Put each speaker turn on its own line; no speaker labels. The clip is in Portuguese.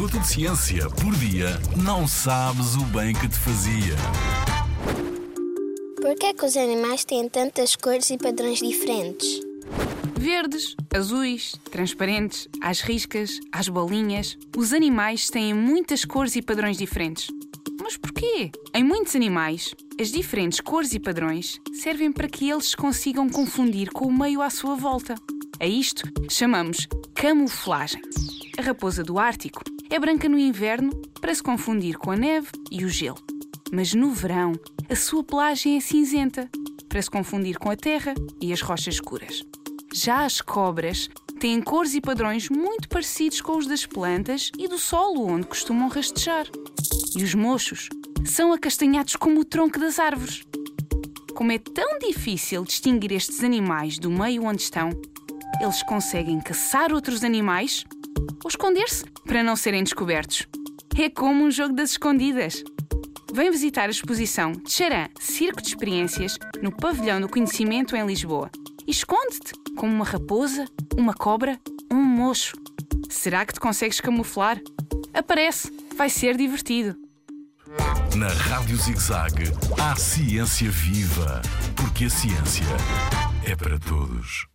minuto de ciência por dia, não sabes o bem que te fazia.
Por que é que os animais têm tantas cores e padrões diferentes?
Verdes, azuis, transparentes, às riscas, às bolinhas. Os animais têm muitas cores e padrões diferentes. Mas porquê? Em muitos animais, as diferentes cores e padrões servem para que eles se consigam confundir com o meio à sua volta. A isto chamamos camuflagem. A raposa do Ártico é branca no inverno para se confundir com a neve e o gelo. Mas no verão, a sua pelagem é cinzenta para se confundir com a terra e as rochas escuras. Já as cobras têm cores e padrões muito parecidos com os das plantas e do solo onde costumam rastejar. E os mochos são acastanhados como o tronco das árvores. Como é tão difícil distinguir estes animais do meio onde estão, eles conseguem caçar outros animais ou esconder-se para não serem descobertos. É como um jogo das escondidas. Vem visitar a exposição Tcharam Circo de Experiências no Pavilhão do Conhecimento em Lisboa esconde-te como uma raposa, uma cobra, um mocho. Será que te consegues camuflar? Aparece, vai ser divertido.
Na Rádio ZigZag, há ciência viva, porque a ciência é para todos.